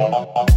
Thank é. you.